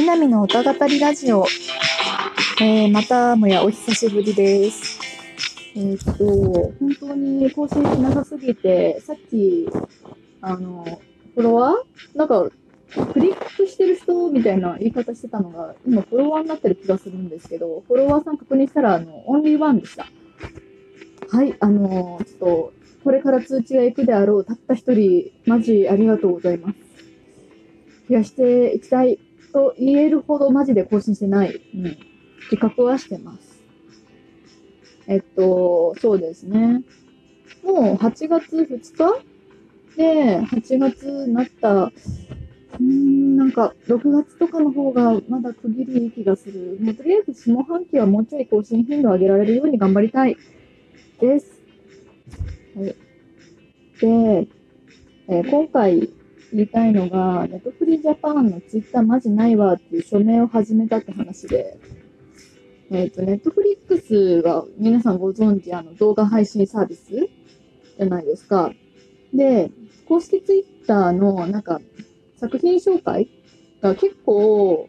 南の歌語りラジオ、えー、またもやお久しぶりです。えーっと、本当に更新しなさすぎて、さっき、あの、フォロワーなんか、クリックしてる人みたいな言い方してたのが、今フォロワーになってる気がするんですけど、フォロワーさん確認したら、あの、オンリーワンでした。はい、あの、ちょっと、これから通知が行くであろう、たった一人、マジありがとうございます。増やしていきたいと言えるほどマジで更新してない。うん。自覚はしてます。えっと、そうですね。もう8月2日？で、8月になった、うーん、なんか、6月とかの方がまだ区切りいい気がする。もうとりあえず下半期はもうちょい更新頻度を上げられるように頑張りたいです。はい。で、えー今回言いたいのが、ネットフリージャパンのツイッターマジないわっていう署名を始めたって話で、えっ、と、ネットフリックスが皆さんご存知、あの動画配信サービスじゃないですか。で、公式ツイッターのなんか作品紹介が結構、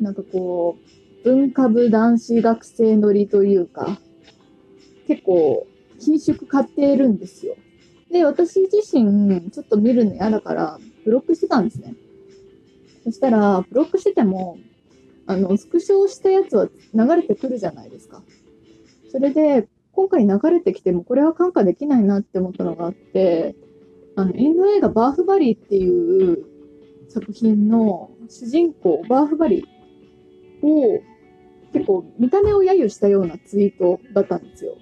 なんかこう、文化部男子学生乗りというか、結構、緊縮買っているんですよ。で、私自身、ちょっと見るの嫌だから、ブロックしてたんですね。そしたら、ブロックしてても、あの、スクショしたやつは流れてくるじゃないですか。それで、今回流れてきても、これは感化できないなって思ったのがあって、あの、インド映画バーフバリーっていう作品の主人公、バーフバリーを、結構見た目を揶揄したようなツイートだったんですよ。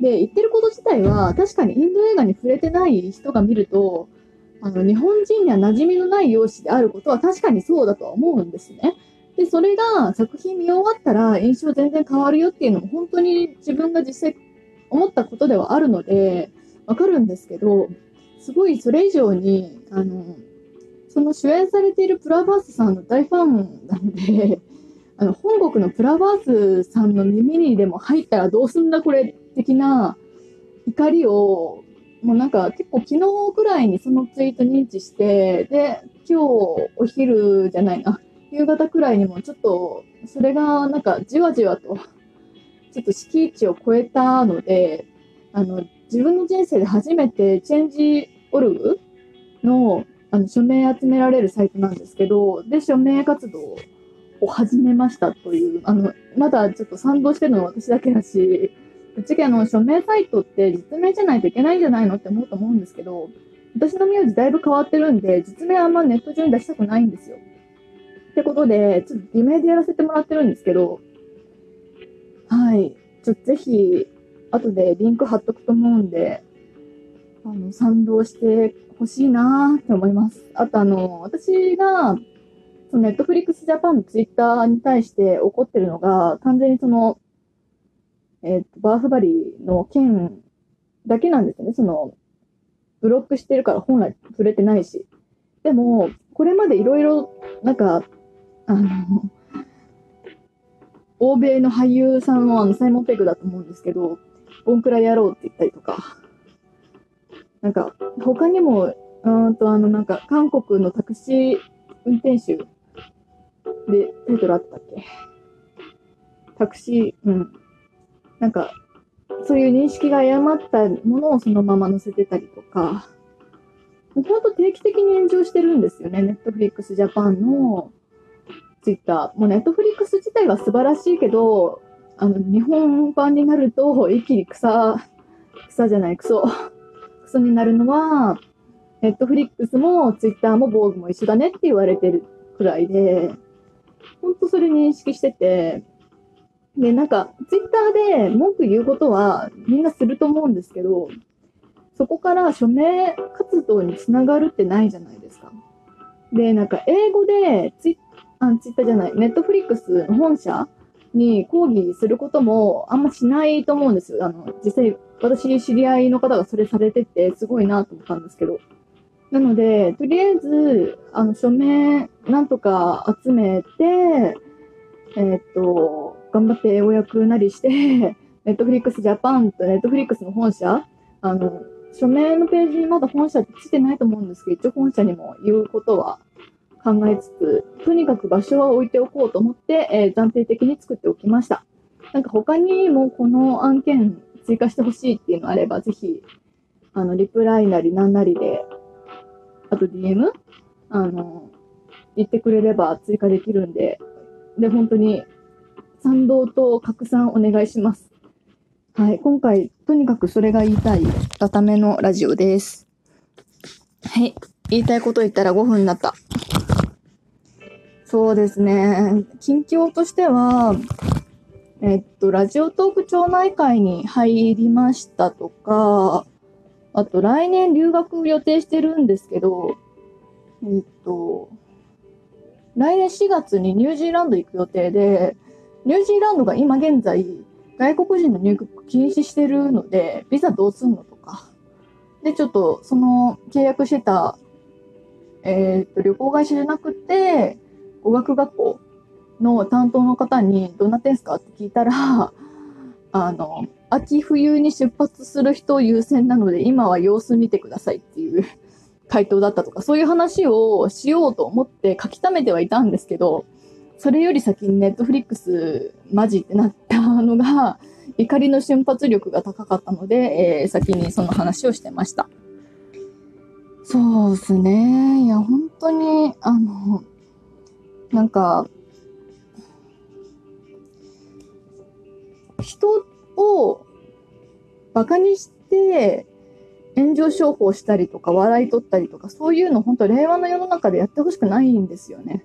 で、言ってること自体は、確かにインド映画に触れてない人が見ると、あの、日本人には馴染みのない容姿であることは確かにそうだとは思うんですね。で、それが作品見終わったら印象全然変わるよっていうのも本当に自分が実際思ったことではあるので、わかるんですけど、すごいそれ以上に、あの、その主演されているプラバースさんの大ファンなので、あの、本国のプラバースさんの耳にでも入ったらどうすんだこれ的な怒りを、もうなんか結構昨日くらいにそのツイート認知して、で、今日お昼じゃないな、夕方くらいにもちょっと、それがなんかじわじわと、ちょっと敷地を超えたので、あの、自分の人生で初めてチェンジオルグのあの署名集められるサイトなんですけど、で、署名活動を始めましたという、あの、まだちょっと賛同してるのは私だけだし、ちあの、署名サイトって実名じゃないといけないんじゃないのって思うと思うんですけど、私の名字だいぶ変わってるんで、実名あんまネット上に出したくないんですよ。ってことで、ちょっと偽名でやらせてもらってるんですけど、はい。ちょっとぜひ、後でリンク貼っとくと思うんで、あの、賛同してほしいなーって思います。あとあの、私が、そのネットフリックスジャパンのツイッターに対して怒ってるのが、完全にその、えっ、と、バーフバリーの件だけなんですよね。その、ブロックしてるから本来触れてないし。でも、これまでいろいろ、なんか、あの、欧米の俳優さんのあの、サイモン・ペグだと思うんですけど、ボンクラやろうって言ったりとか、なんか、他にも、うんと、あの、なんか、韓国のタクシー運転手で、タイトルあったっけ？タクシー、うん。なんか、そういう認識が誤ったものをそのまま載せてたりとか、本当定期的に炎上してるんですよね、ネットフリックスジャパンのツイッター。もうネットフリックス自体は素晴らしいけど、あの、日本版になると一気に草、草じゃない、クソ、クソになるのは、ネットフリックスもツイッターも防具も一緒だねって言われてるくらいで、本当それ認識してて、で、なんか、ツイッターで文句言うことはみんなすると思うんですけど、そこから署名活動につながるってないじゃないですか。で、なんか、英語でツイあツイッターじゃない、ネットフリックスの本社に抗議することもあんましないと思うんですよ。あの、実際、私知り合いの方がそれされてて、すごいなと思ったんですけど。なので、とりあえず、あの、署名なんとか集めて、えーっと、頑張って英語訳なりして、ネットフリックスジャパンとネットフリックスの本社、あの、署名のページにまだ本社ってついてないと思うんですけど、一応本社にも言うことは考えつつ、とにかく場所は置いておこうと思って、えー、暫定的に作っておきました。なんか他にもこの案件追加してほしいっていうのあれば、ぜひ、あの、リプライなりなんなりで、あと DM? あの、言ってくれれば追加できるんで、で、本当に賛同と拡散お願いします。はい、今回、とにかくそれが言いたいがためのラジオです。はい、言いたいこと言ったら5分になった。そうですね、近況としては、えっと、ラジオトーク町内会に入りましたとか、あと来年留学予定してるんですけど、えっと、来年4月にニュージーランド行く予定で、ニュージーランドが今現在、外国人の入国禁止してるので、ビザどうすんのとか。で、ちょっと、その契約してた、えっ、と、旅行会社じゃなくて、語学学校の担当の方に、どんな点すかって聞いたら、あの、秋冬に出発する人優先なので、今は様子見てくださいっていう回答だったとか、そういう話をしようと思って書き溜めてはいたんですけど、それより先にネットフリックスマジってなったのが、怒りの瞬発力が高かったので、えー、先にその話をしてました。そうですね。いや、本当に、あの、なんか、人をバカにして炎上商法したりとか笑い取ったりとかそういうの本当令和の世の中でやってほしくないんですよね。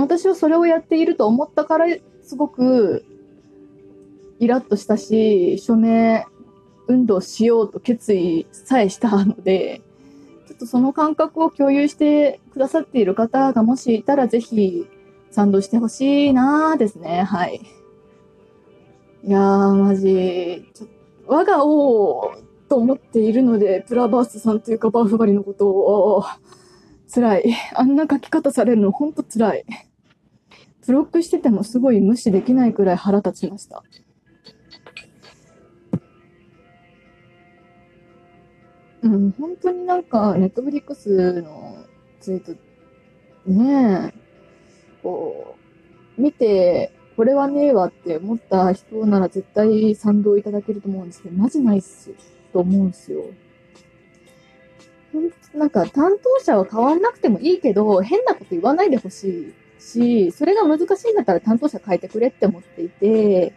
私はそれをやっていると思ったからすごくイラッとしたし署名運動しようと決意さえしたのでちょっとその感覚を共有してくださっている方がもしいたらぜひ賛同してほしいなですねはい。いやーマジちょ我が王と思っているので、プラバースさんというかバーフバリのことを、辛い。あんな書き方されるのほんと辛い。ブロックしててもすごい無視できないくらい腹立ちました。うん、本当になんか、ネットフリックスのツイート、ねえ、こう、見て、これはねえわって思った人なら絶対賛同いただけると思うんですけど、マジないっす。と思うんですよ。なんか担当者は変わんなくてもいいけど、変なこと言わないでほしいし、それが難しいんだったら担当者変えてくれって思っていて、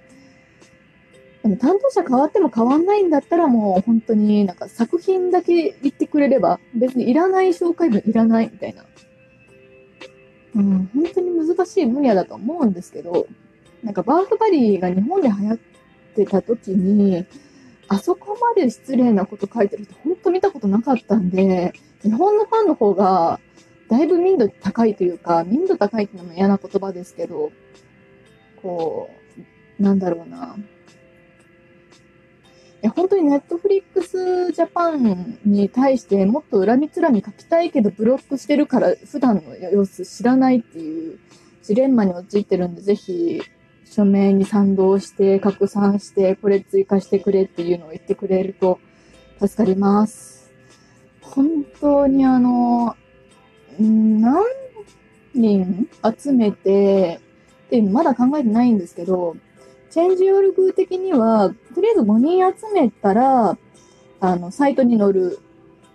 でも担当者変わっても変わんないんだったらもう本当になんか作品だけ言ってくれれば、別にいらない紹介文いらないみたいな。うん、本当に難しい分野だと思うんですけど、なんかバーフバリーが日本で流行ってた時に、あそこまで失礼なこと書いてる人、ほんと見たことなかったんで、日本のファンの方が、だいぶ民度高いというか、民度高いっていうのも嫌な言葉ですけど、こう、なんだろうな。いや、本当にネットフリックスジャパンに対してもっと恨みつらみ書きたいけどブロックしてるから普段の様子知らないっていうジレンマに陥ってるんで、ぜひ署名に賛同して拡散してこれ追加してくれっていうのを言ってくれると助かります。本当にあの、何人集めてっていうのまだ考えてないんですけど、チェンジヨルグ的には、とりあえず5人集めたら、あの、サイトに載る。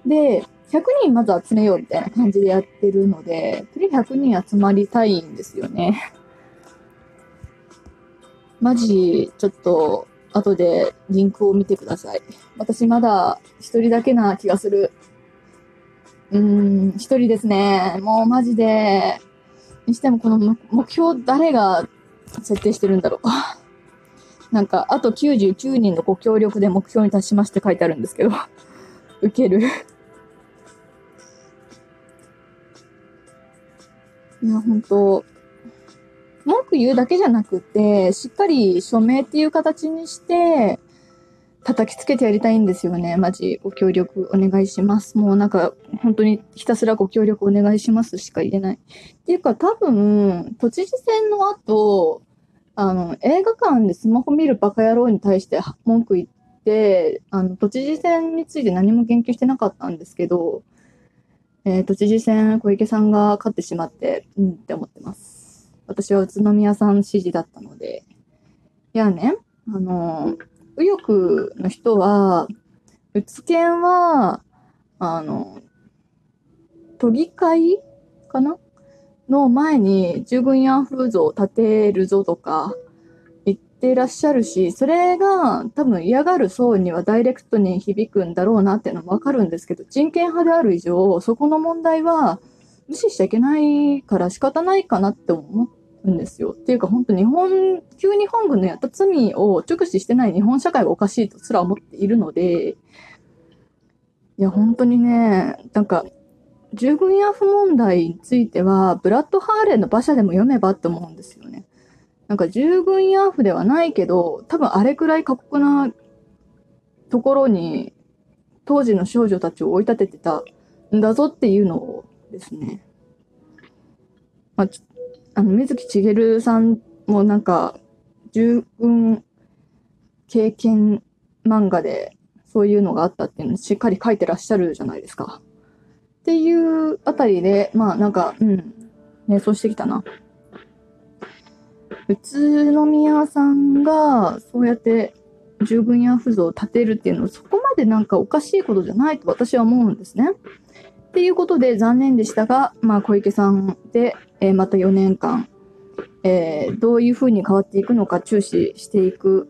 で、100人まず集めようみたいな感じでやってるので、とりあえず100人集まりたいんですよね。マジ、ちょっと、後でリンクを見てください。私まだ一人だけな気がする。うん、一人ですね。もうマジで。にしてもこの目標誰が設定してるんだろう。なんか、あと99人のご協力で目標に達しまして書いてあるんですけど。ウケる。いや、本当文句言うだけじゃなくて、しっかり署名っていう形にして、叩きつけてやりたいんですよね。マジ、ご協力お願いします。もうなんか、本当にひたすらご協力お願いしますしか言えない。っていうか、多分、都知事選の後、あの、映画館でスマホ見るバカ野郎に対して文句言って、あの、都知事選について何も言及してなかったんですけど、えー、都知事選、小池さんが勝ってしまって、うんって思ってます。私は宇都宮さん支持だったので。いやね、あの、右翼の人は、宇都県は、あの、都議会かな？の前に従軍慰安婦像を建てるぞとか言ってらっしゃるし、それが多分嫌がる層にはダイレクトに響くんだろうなっていうのもわかるんですけど、人権派である以上、そこの問題は無視しちゃいけないから仕方ないかなって思う。んですよ。っていうか本当日本、旧日本軍のやった罪を直視してない日本社会がおかしいとすら思っているので、いや本当にね、なんか従軍慰安婦問題については、ブラッド・ハーレンの馬車でも読めばって思うんですよね。なんか従軍慰安婦ではないけど、多分あれくらい過酷なところに当時の少女たちを追い立ててたんだぞっていうのをですね。まあ、あの、水木しげるさんもなんか、従軍経験漫画でそういうのがあったっていうのをしっかり書いてらっしゃるじゃないですか。っていうあたりで、まあなんか、うん、瞑想してきたな。宇都宮さんがそうやって十分や不像を建てるっていうのはそこまでなんかおかしいことじゃないと私は思うんですね。っていうことで残念でしたが、まあ小池さんで、えー、また4年間、えー、どういうふうに変わっていくのか注視していく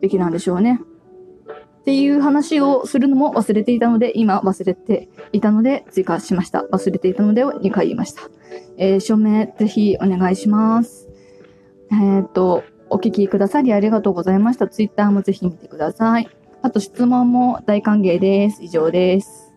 べきなんでしょうね。っていう話をするのも忘れていたので、今忘れていたので追加しました。忘れていたのでを2回言いました。えー、署名ぜひお願いします。え、っと、お聞きくださりありがとうございました。ツイッターもぜひ見てください。あと質問も大歓迎です。以上です。